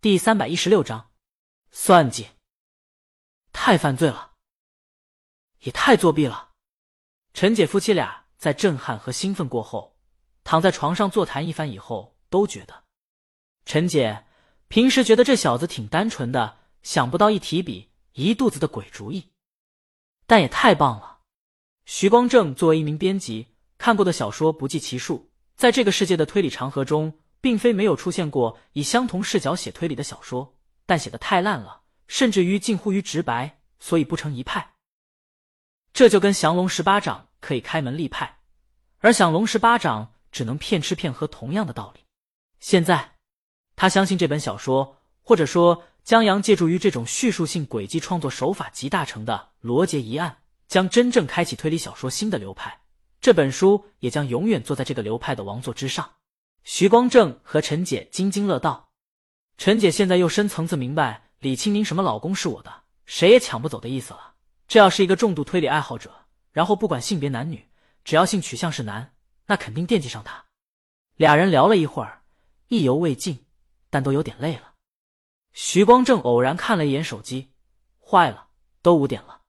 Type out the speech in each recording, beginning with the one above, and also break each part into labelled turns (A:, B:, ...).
A: 第三百一十六章，算计，太犯罪了，也太作弊了。陈姐夫妻俩在震撼和兴奋过后，躺在床上座谈一番以后，都觉得陈姐平时觉得这小子挺单纯的，想不到一提笔一肚子的鬼主意，但也太棒了。徐光正作为一名编辑，看过的小说不计其数，在这个世界的推理长河中。并非没有出现过以相同视角写推理的小说，但写的太烂了，甚至于近乎于直白，所以不成一派。这就跟降龙十八掌可以开门立派，而降龙十八掌只能骗吃骗喝同样的道理。现在，他相信这本小说，或者说江阳借助于这种叙述性轨迹创作手法集大成的罗杰一案，将真正开启推理小说新的流派。这本书也将永远坐在这个流派的王座之上。徐光正和陈姐津津乐道，陈姐现在又深层次明白李青宁什么老公是我的，谁也抢不走的意思了。这要是一个重度推理爱好者，然后不管性别男女，只要性取向是男，那肯定惦记上他。俩人聊了一会儿，意犹未尽，但都有点累了。徐光正偶然看了一眼手机，坏了，都五点了。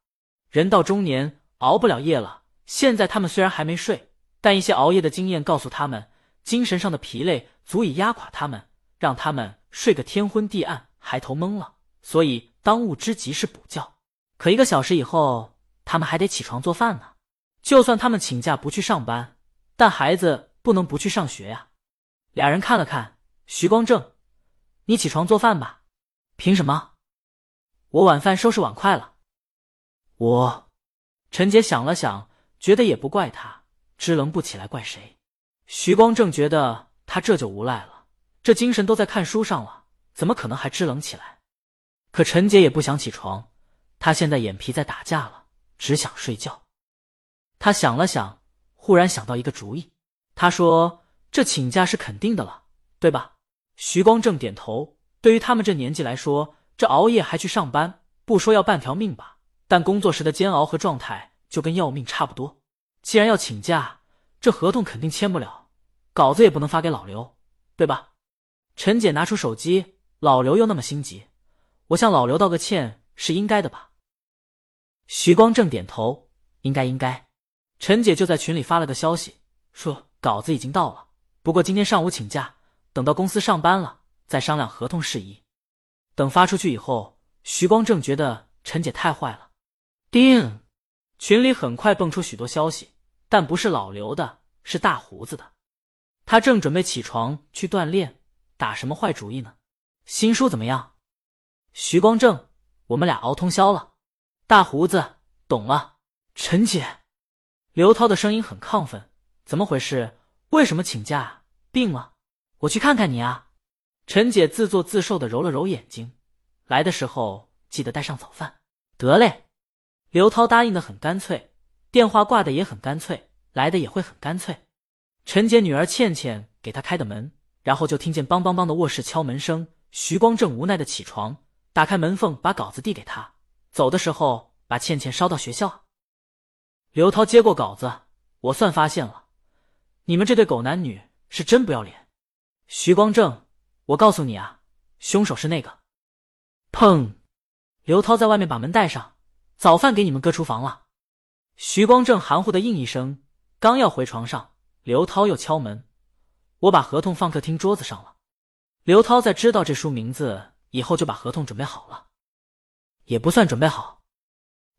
A: 人到中年，熬不了夜了。现在他们虽然还没睡，但一些熬夜的经验告诉他们。精神上的疲累足以压垮他们，让他们睡个天昏地暗，还头懵了。所以当务之急是补觉。可一个小时以后，他们还得起床做饭呢。就算他们请假不去上班，但孩子不能不去上学呀。俩人看了看徐光正，你起床做饭吧。凭什么？我晚饭收拾碗筷了。我，陈杰想了想，觉得也不怪他，支棱不起来，怪谁？徐光正觉得他这就无赖了，这精神都在看书上了，怎么可能还支棱起来？可陈杰也不想起床，他现在眼皮在打架了，只想睡觉。他想了想，忽然想到一个主意。他说：“这请假是肯定的了，对吧？”徐光正点头。对于他们这年纪来说，这熬夜还去上班，不说要半条命吧，但工作时的煎熬和状态就跟要命差不多。既然要请假，这合同肯定签不了。稿子也不能发给老刘，对吧？陈姐拿出手机，老刘又那么心急，我向老刘道个歉是应该的吧？徐光正点头，应该应该。陈姐就在群里发了个消息，说稿子已经到了，不过今天上午请假，等到公司上班了再商量合同事宜。等发出去以后，徐光正觉得陈姐太坏了。叮，群里很快蹦出许多消息，但不是老刘的，是大胡子的。他正准备起床去锻炼，打什么坏主意呢？新书怎么样？徐光正，我们俩熬通宵了。大胡子，懂了。陈姐，刘涛的声音很亢奋，怎么回事？为什么请假？病了？我去看看你啊。陈姐自作自受的揉了揉眼睛，来的时候记得带上早饭。得嘞。刘涛答应的很干脆，电话挂的也很干脆，来的也会很干脆。陈杰女儿倩倩给他开的门，然后就听见梆梆梆的卧室敲门声。徐光正无奈的起床，打开门缝，把稿子递给他。走的时候把倩倩捎到学校。刘涛接过稿子，我算发现了，你们这对狗男女是真不要脸。徐光正，我告诉你啊，凶手是那个。砰！刘涛在外面把门带上，早饭给你们搁厨房了。徐光正含糊的应一声，刚要回床上。刘涛又敲门，我把合同放客厅桌子上了。刘涛在知道这书名字以后，就把合同准备好了，也不算准备好。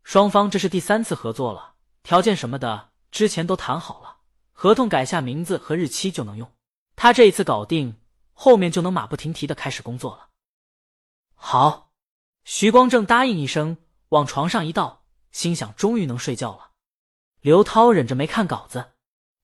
A: 双方这是第三次合作了，条件什么的之前都谈好了，合同改下名字和日期就能用。他这一次搞定，后面就能马不停蹄的开始工作了。好，徐光正答应一声，往床上一倒，心想终于能睡觉了。刘涛忍着没看稿子。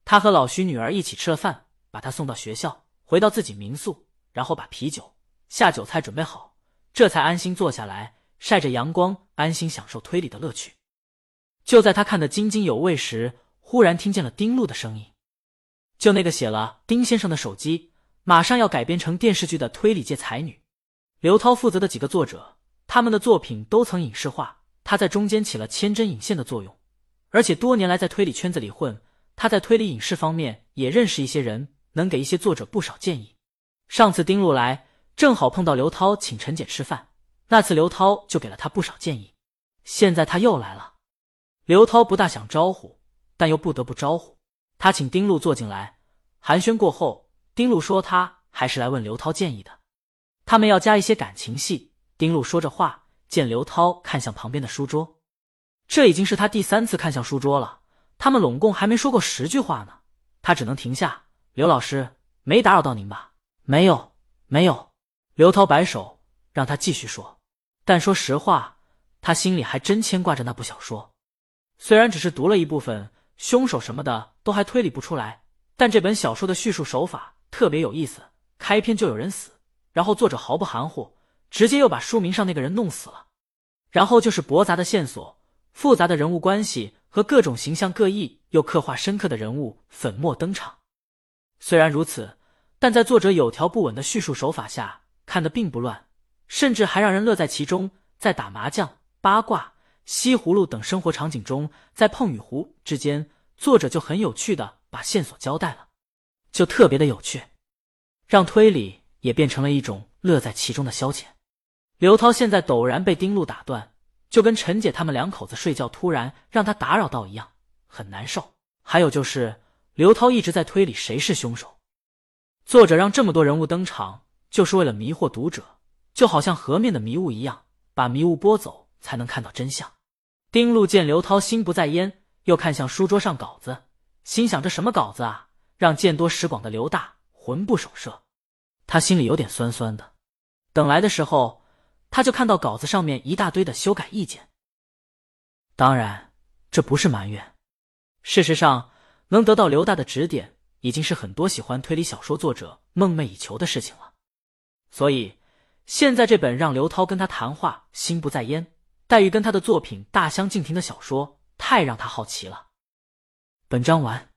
A: 他和老徐女儿一起吃了饭，把他送到学校，回到自己民宿，然后把啤酒、下酒菜准备好，这才安心坐下来，晒着阳光，安心享受推理的乐趣。就在他看得津津有味时，忽然听见了丁路的声音，就那个写了丁先生的手机，马上要改编成电视剧的推理界才女，刘涛负责的几个作者，他们的作品都曾影视化，他在中间起了牵针引线的作用，而且多年来在推理圈子里混。他在推理影视方面也认识一些人，能给一些作者不少建议。上次丁路来，正好碰到刘涛请陈姐吃饭，那次刘涛就给了他不少建议。现在他又来了，刘涛不大想招呼，但又不得不招呼。他请丁路坐进来，寒暄过后，丁路说他还是来问刘涛建议的，他们要加一些感情戏。丁路说着话，见刘涛看向旁边的书桌，这已经是他第三次看向书桌了。他们拢共还没说过十句话呢，他只能停下。刘老师，没打扰到您吧？没有，没有。刘涛摆手，让他继续说。但说实话，他心里还真牵挂着那部小说。虽然只是读了一部分，凶手什么的都还推理不出来，但这本小说的叙述手法特别有意思。开篇就有人死，然后作者毫不含糊，直接又把书名上那个人弄死了。然后就是驳杂的线索、复杂的人物关系和各种形象各异又刻画深刻的人物粉墨登场。虽然如此，但在作者有条不紊的叙述手法下。看得并不乱，甚至还让人乐在其中。在打麻将、八卦、西葫芦等生活场景中，在碰与胡之间，作者就很有趣的把线索交代了，就特别的有趣，让推理也变成了一种乐在其中的消遣。刘涛现在陡然被丁路打断，就跟陈姐他们两口子睡觉突然让他打扰到一样，很难受。还有就是刘涛一直在推理谁是凶手，作者让这么多人物登场。就是为了迷惑读者，就好像河面的迷雾一样，把迷雾拨走，才能看到真相。丁路见刘涛心不在焉，又看向书桌上稿子，心想：这什么稿子啊？让见多识广的刘大魂不守舍。他心里有点酸酸的。等来的时候，他就看到稿子上面一大堆的修改意见。当然，这不是埋怨。事实上，能得到刘大的指点，已经是很多喜欢推理小说作者梦寐以求的事情了。所以，现在这本让刘涛跟他谈话心不在焉，黛玉跟他的作品大相径庭的小说，太让他好奇了。本章完。